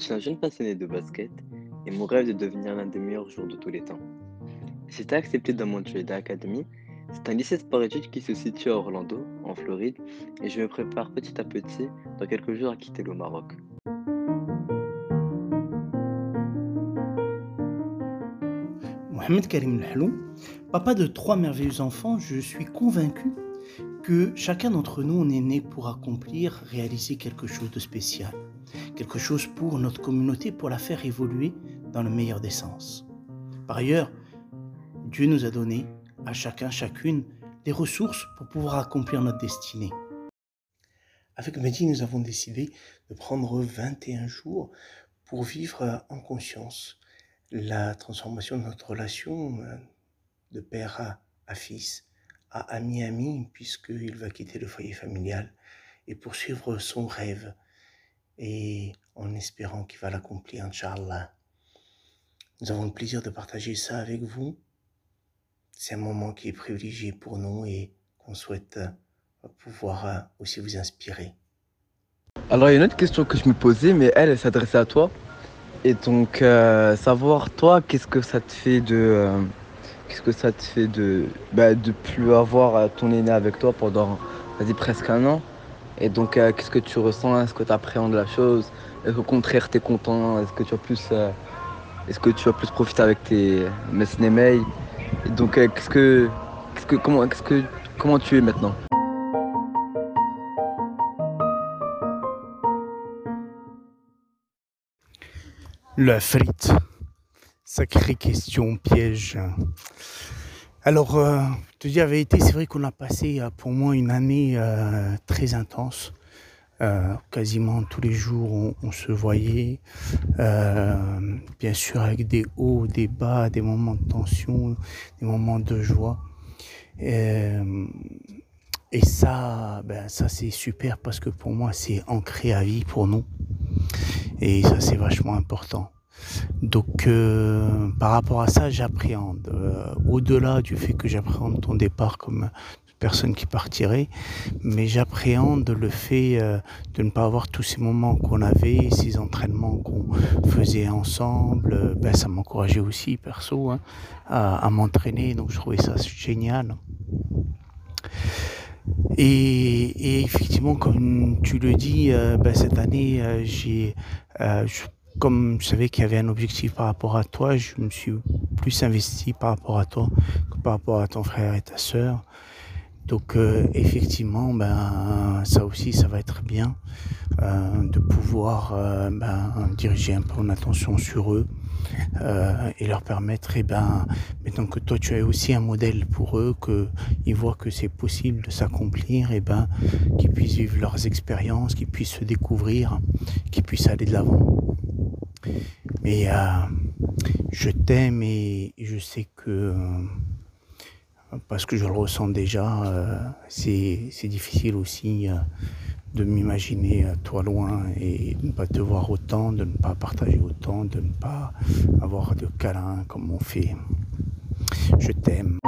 suis un jeune passionné de basket et mon rêve est de devenir l'un des meilleurs joueurs de tous les temps. Été accepté dans Montreal Academy. C'est un lycée sport-études qui se situe à Orlando, en Floride, et je me prépare petit à petit dans quelques jours à quitter le Maroc. Mohamed Karim Lhalou, papa de trois merveilleux enfants, je suis convaincu que chacun d'entre nous, on est né pour accomplir, réaliser quelque chose de spécial, quelque chose pour notre communauté, pour la faire évoluer dans le meilleur des sens. Par ailleurs, Dieu nous a donné à chacun, chacune, des ressources pour pouvoir accomplir notre destinée. Avec Mehdi, nous avons décidé de prendre 21 jours pour vivre en conscience la transformation de notre relation euh, de père à, fils, à ami ami, puisqu'il va quitter le foyer familial et poursuivre son rêve, et en espérant qu'il va l'accomplir, Inch'Allah. Nous avons le plaisir de partager ça avec vous. C'est un moment qui est privilégié pour nous et qu'on souhaite euh, pouvoir euh, aussi vous inspirer. Alors, il y a une autre question que je me posais, mais elle, elle s'adressait à toi. Et donc, euh, savoir, toi, qu'est-ce que ça te fait de. Qu'est-ce que ça te fait de. Bah, de plus avoir ton aîné avec toi pendant, presque un an? Et donc, qu'est-ce que tu ressens? Est-ce que tu appréhendes la chose? Est-ce qu'au contraire, tu es content? Est-ce que tu as plus. est-ce que tu as plus profité avec tes Mesnemei Et donc, qu'est-ce que. Qu'est-ce que. Comment, qu'est-ce que. Comment tu es maintenant? La frite. Sacrée question piège. Alors, euh, te dire la vérité, c'est vrai qu'on a passé euh, pour moi une année euh, très intense. Euh, quasiment tous les jours, on, se voyait. bien sûr, avec des hauts, des bas, des moments de tension, des moments de joie. Et, et ça, ben, ça c'est super parce que pour moi, c'est ancré à vie pour nous. Et ça, c'est vachement important. Donc, euh, par rapport à ça, j'appréhende. Euh, au-delà du fait que j'appréhende ton départ comme personne qui partirait, mais j'appréhende le fait euh, de ne pas avoir tous ces moments qu'on avait, ces entraînements qu'on faisait ensemble. ben, ça m'encourageait aussi, perso, hein, à, m'entraîner. Donc, je trouvais ça génial. Et, effectivement, comme tu le dis, ben, cette année, j'ai, comme je savais qu'il y avait un objectif par rapport à toi, je me suis plus investi par rapport à toi que par rapport à ton frère et ta sœur. Donc euh, effectivement, ben ça aussi, ça va être bien euh, de pouvoir euh, ben, diriger un peu mon attention sur eux et leur permettre, et eh ben, maintenant que toi tu es aussi un modèle pour eux, qu'ils voient que c'est possible de s'accomplir, et eh ben qu'ils puissent vivre leurs expériences, qu'ils puissent se découvrir, qu'ils puissent aller de l'avant. Mais je t'aime et je sais que parce que je le ressens déjà. Euh, c'est difficile aussi euh, de m'imaginer euh, toi loin et de ne pas te voir autant, de ne pas partager autant, de ne pas avoir de câlins comme on fait. Je t'aime.